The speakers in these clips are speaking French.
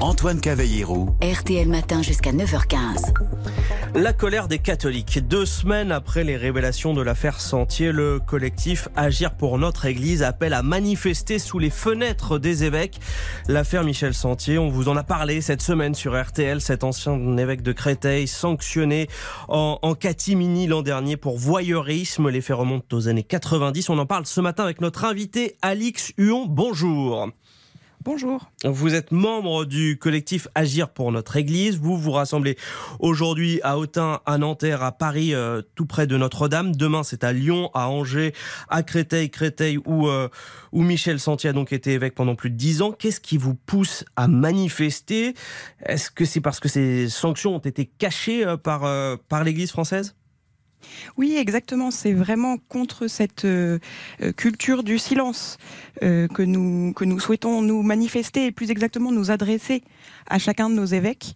Antoine Cavallero. RTL Matin jusqu'à 9h15. La colère des catholiques. Deux semaines après les révélations de l'affaire Sentier, le collectif Agir pour notre Église appelle à manifester sous les fenêtres des évêques. L'affaire Michel Sentier, on vous en a parlé cette semaine sur RTL, cet ancien évêque de Créteil sanctionné en, en catimini l'an dernier pour voyeurisme. Les faits remontent aux années 90. On en parle ce matin avec notre invité Alix Huon. Bonjour. Bonjour. Vous êtes membre du collectif Agir pour notre Église. Vous vous rassemblez aujourd'hui à Autun, à Nanterre, à Paris, euh, tout près de Notre-Dame. Demain, c'est à Lyon, à Angers, à Créteil, Créteil où, euh, où Michel Santier a donc été évêque pendant plus de dix ans. Qu'est-ce qui vous pousse à manifester? Est-ce que c'est parce que ces sanctions ont été cachées euh, par, par l'Église française? Oui, exactement. C'est vraiment contre cette euh, euh, culture du silence euh, que, nous, souhaitons nous manifester et plus exactement nous adresser à chacun de nos évêques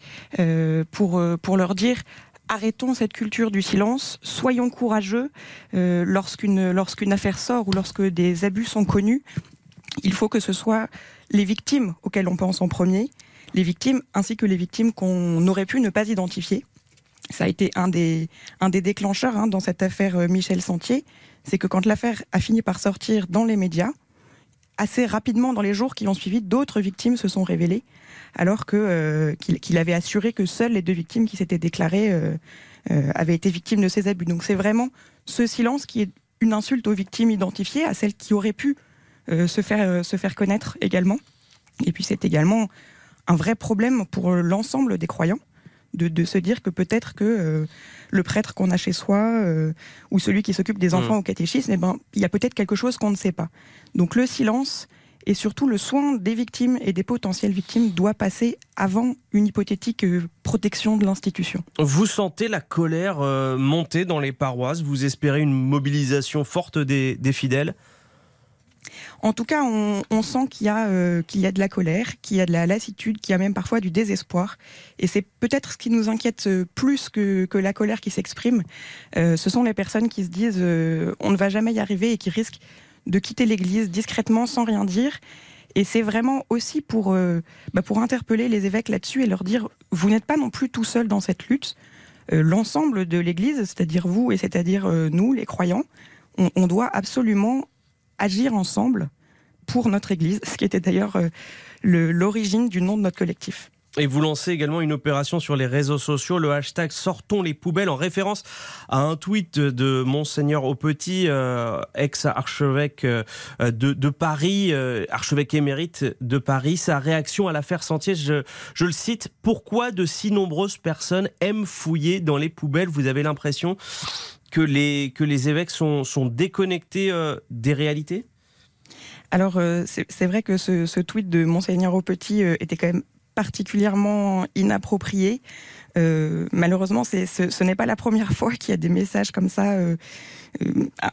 pour, pour leur dire arrêtons cette culture du silence, soyons courageux lorsqu'une lorsqu'une affaire sort ou lorsque des abus sont connus. Il faut que ce soit les victimes auxquelles on pense en premier, les victimes ainsi que les victimes qu'on aurait pu ne pas identifier ça a été un des, un des déclencheurs hein, dans cette affaire euh, Michel Sentier, c'est que quand l'affaire a fini par sortir dans les médias, assez rapidement dans les jours qui ont suivi, d'autres victimes se sont révélées, alors que euh, qu'il avait assuré que seules les deux victimes qui s'étaient déclarées euh, avaient été victimes de ces abus. Donc c'est vraiment ce silence qui est une insulte aux victimes identifiées, à celles qui auraient pu se faire se faire connaître également. Et puis c'est également un vrai problème pour l'ensemble des croyants de, se dire que peut-être que euh, le prêtre qu'on a chez soi euh, ou celui qui s'occupe des enfants mm. au catéchisme, eh ben, il y a peut-être quelque chose qu'on ne sait pas. Donc le silence et surtout le soin des victimes et des potentielles victimes doit passer avant une hypothétique euh, protection de l'institution. Vous sentez la colère monter dans les paroisses? Vous espérez une mobilisation forte des fidèles? En tout cas, on, sent qu'il y, a, euh, qu'il y a de la colère, qu'il y a de la lassitude, qu'il y a même parfois du désespoir. Et c'est peut-être ce qui nous inquiète euh, plus que, la colère qui s'exprime. Euh, ce sont les personnes qui se disent on ne va jamais y arriver et qui risquent de quitter l'Église discrètement sans rien dire. Et c'est vraiment aussi pour, bah, pour interpeller les évêques là-dessus et leur dire vous n'êtes pas non plus tout seul dans cette lutte. L'ensemble de l'Église, c'est-à-dire vous et c'est-à-dire nous, les croyants, on doit absolument agir ensemble pour notre Église, ce qui était d'ailleurs euh, l'origine du nom de notre collectif. Et vous lancez également une opération sur les réseaux sociaux, le hashtag Sortons les poubelles, en référence à un tweet de Monseigneur au Petit, euh, ex-archevêque euh, de, Paris, archevêque émérite de Paris. Sa réaction à l'affaire Sentier, je, le cite, Pourquoi de si nombreuses personnes aiment fouiller dans les poubelles? Vous avez l'impression que les, que les évêques sont, sont déconnectés euh, des réalités? Alors, euh, c'est vrai que ce, tweet de Monseigneur au Petit euh, était quand même particulièrement inapproprié. malheureusement, ce, ce n'est pas la première fois qu'il y a des messages comme ça,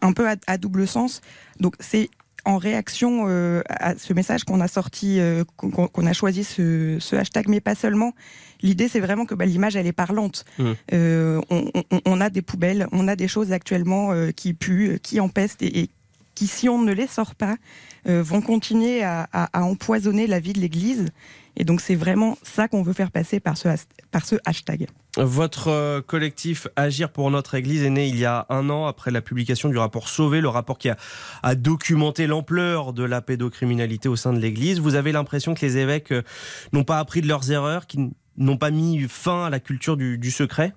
un peu à, à, double sens. Donc, c'est en réaction euh, à ce message qu'on a sorti, euh, qu'on a choisi ce, hashtag, mais pas seulement. L'idée, c'est vraiment que bah, l'image, elle est parlante. Mmh. Euh, on, a des poubelles, on a des choses actuellement qui puent, qui empestent et, qui, si on ne les sort pas, vont continuer à, empoisonner la vie de l'Église. Et donc, c'est vraiment ça qu'on veut faire passer par ce, par ce hashtag. Votre euh, collectif Agir pour notre Église est né il y a un an après la publication du rapport Sauvé, le rapport qui a, documenté l'ampleur de la pédocriminalité au sein de l'Église. Vous avez l'impression que les évêques euh, n'ont pas appris de leurs erreurs, qu'ils n'ont pas mis fin à la culture du secret?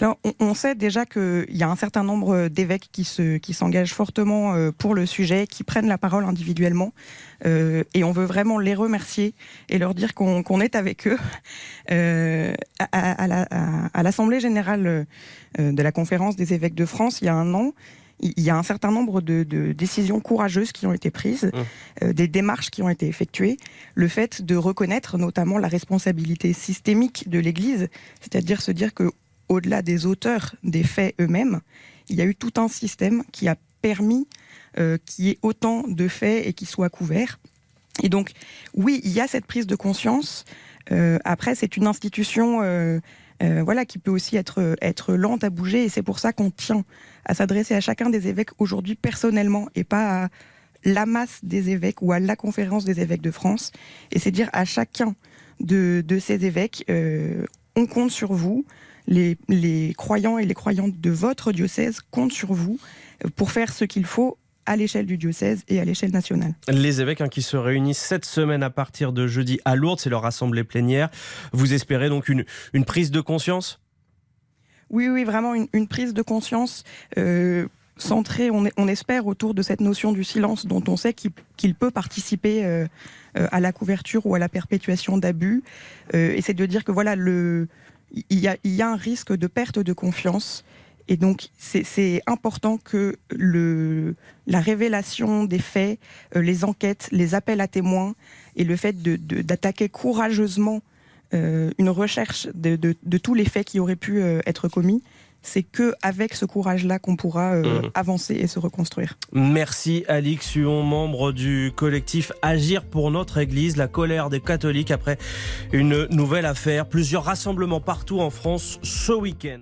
Alors, on, sait déjà qu'il y a un certain nombre d'évêques qui se, qui s'engagent fortement euh, pour le sujet, qui prennent la parole individuellement, euh, et on veut vraiment les remercier et leur dire qu'on, est avec eux. Euh, à, l'Assemblée générale de la conférence des évêques de France, il y a un an, il y a un certain nombre de, décisions courageuses qui ont été prises, mmh. des démarches qui ont été effectuées, le fait de reconnaître notamment la responsabilité systémique de l'Église, c'est-à-dire se dire que au-delà des auteurs des faits eux-mêmes, il y a eu tout un système qui a permis euh, qu'il y ait autant de faits et qu'ils soient couverts. Et donc, oui, il y a cette prise de conscience. Euh, après, c'est une institution euh, voilà, qui peut aussi être, lente à bouger. Et c'est pour ça qu'on tient à s'adresser à chacun des évêques aujourd'hui personnellement et pas à la masse des évêques ou à la conférence des évêques de France. Et c'est dire à chacun de, ces évêques, euh, on compte sur vous. Les, les croyants et les croyantes de votre diocèse comptent sur vous pour faire ce qu'il faut à l'échelle du diocèse et à l'échelle nationale. Les évêques hein, qui se réunissent cette semaine à partir de jeudi à Lourdes, c'est leur assemblée plénière. Vous espérez donc une, une prise de conscience? Oui, oui, vraiment une, prise de conscience. Euh, centrée, on, on, espère, autour de cette notion du silence dont on sait qu'il peut participer euh, euh, à la couverture ou à la perpétuation d'abus. et c'est de dire que voilà, le, il y, a, un risque de perte de confiance. Et donc, c'est important que la révélation des faits, euh, les enquêtes, les appels à témoins et le fait d'attaquer courageusement euh, une recherche de, de, tous les faits qui auraient pu euh, être commis, c'est que avec ce courage-là qu'on pourra mmh. avancer et se reconstruire. Merci Alix Huon, membre du collectif Agir pour notre Église, la colère des catholiques après une nouvelle affaire. Plusieurs rassemblements partout en France ce week-end.